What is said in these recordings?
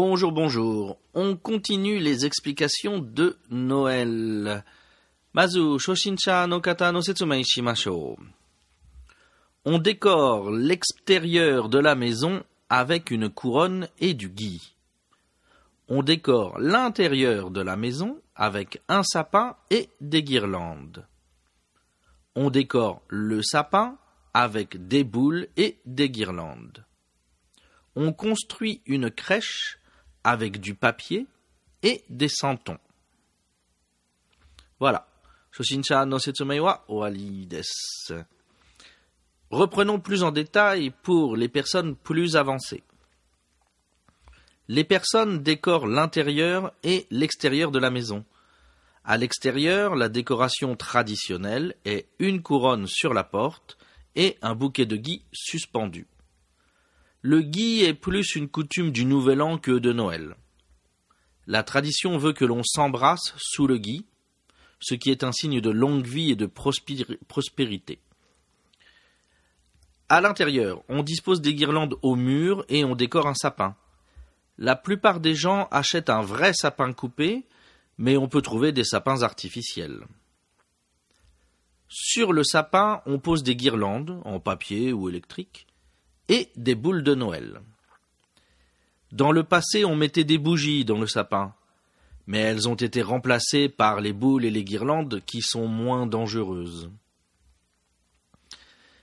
Bonjour, bonjour. On continue les explications de Noël. Mazu, Shoshincha no kata no setsumei shimashou. On décore l'extérieur de la maison avec une couronne et du gui. On décore l'intérieur de la maison avec un sapin et des guirlandes. On décore le sapin avec des boules et des guirlandes. On construit une crèche avec du papier et des santons. Voilà. Reprenons plus en détail pour les personnes plus avancées. Les personnes décorent l'intérieur et l'extérieur de la maison. À l'extérieur, la décoration traditionnelle est une couronne sur la porte et un bouquet de gui suspendu. Le gui est plus une coutume du Nouvel An que de Noël. La tradition veut que l'on s'embrasse sous le gui, ce qui est un signe de longue vie et de prospérité. À l'intérieur, on dispose des guirlandes au mur et on décore un sapin. La plupart des gens achètent un vrai sapin coupé, mais on peut trouver des sapins artificiels. Sur le sapin, on pose des guirlandes, en papier ou électrique, et des boules de Noël. Dans le passé, on mettait des bougies dans le sapin, mais elles ont été remplacées par les boules et les guirlandes qui sont moins dangereuses.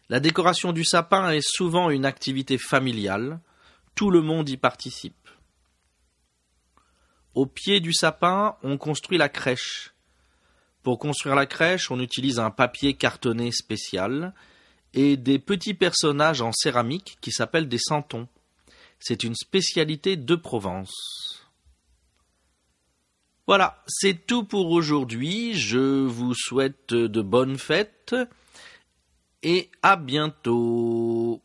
La décoration du sapin est souvent une activité familiale, tout le monde y participe. Au pied du sapin, on construit la crèche. Pour construire la crèche, on utilise un papier cartonné spécial et des petits personnages en céramique qui s'appellent des santons. C'est une spécialité de Provence. Voilà, c'est tout pour aujourd'hui. Je vous souhaite de bonnes fêtes et à bientôt.